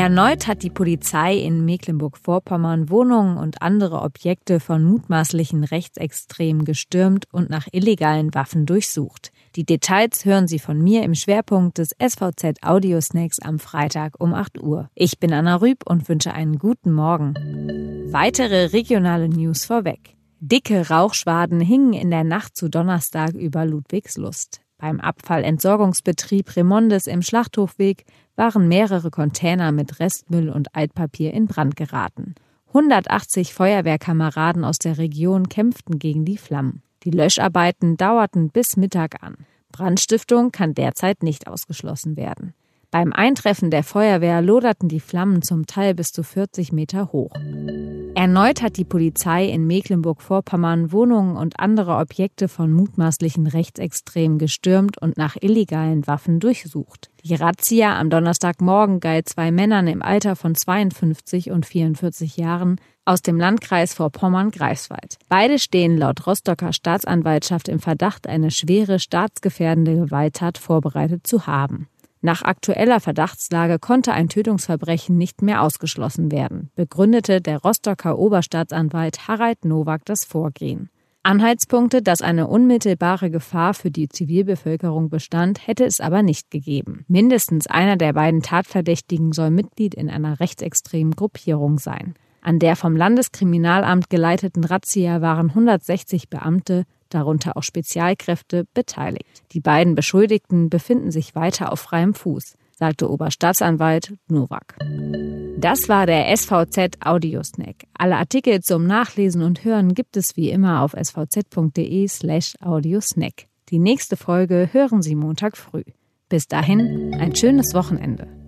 Erneut hat die Polizei in Mecklenburg-Vorpommern Wohnungen und andere Objekte von mutmaßlichen Rechtsextremen gestürmt und nach illegalen Waffen durchsucht. Die Details hören Sie von mir im Schwerpunkt des SVZ Audio Snacks am Freitag um 8 Uhr. Ich bin Anna Rüb und wünsche einen guten Morgen. Weitere regionale News vorweg. Dicke Rauchschwaden hingen in der Nacht zu Donnerstag über Ludwigslust. Beim Abfallentsorgungsbetrieb Remondes im Schlachthofweg waren mehrere Container mit Restmüll und Altpapier in Brand geraten. 180 Feuerwehrkameraden aus der Region kämpften gegen die Flammen. Die Löscharbeiten dauerten bis Mittag an. Brandstiftung kann derzeit nicht ausgeschlossen werden. Beim Eintreffen der Feuerwehr loderten die Flammen zum Teil bis zu 40 Meter hoch. Erneut hat die Polizei in Mecklenburg-Vorpommern Wohnungen und andere Objekte von mutmaßlichen Rechtsextremen gestürmt und nach illegalen Waffen durchsucht. Die Razzia am Donnerstagmorgen galt zwei Männern im Alter von 52 und 44 Jahren aus dem Landkreis Vorpommern-Greifswald. Beide stehen laut Rostocker Staatsanwaltschaft im Verdacht, eine schwere staatsgefährdende Gewalttat vorbereitet zu haben. Nach aktueller Verdachtslage konnte ein Tötungsverbrechen nicht mehr ausgeschlossen werden, begründete der Rostocker Oberstaatsanwalt Harald Nowak das Vorgehen. Anhaltspunkte, dass eine unmittelbare Gefahr für die Zivilbevölkerung bestand, hätte es aber nicht gegeben. Mindestens einer der beiden Tatverdächtigen soll Mitglied in einer rechtsextremen Gruppierung sein. An der vom Landeskriminalamt geleiteten Razzia waren 160 Beamte, darunter auch Spezialkräfte, beteiligt. Die beiden Beschuldigten befinden sich weiter auf freiem Fuß, sagte Oberstaatsanwalt Nowak. Das war der SVZ Audiosnack. Alle Artikel zum Nachlesen und Hören gibt es wie immer auf svz.de slash audiosnack. Die nächste Folge hören Sie Montag früh. Bis dahin ein schönes Wochenende.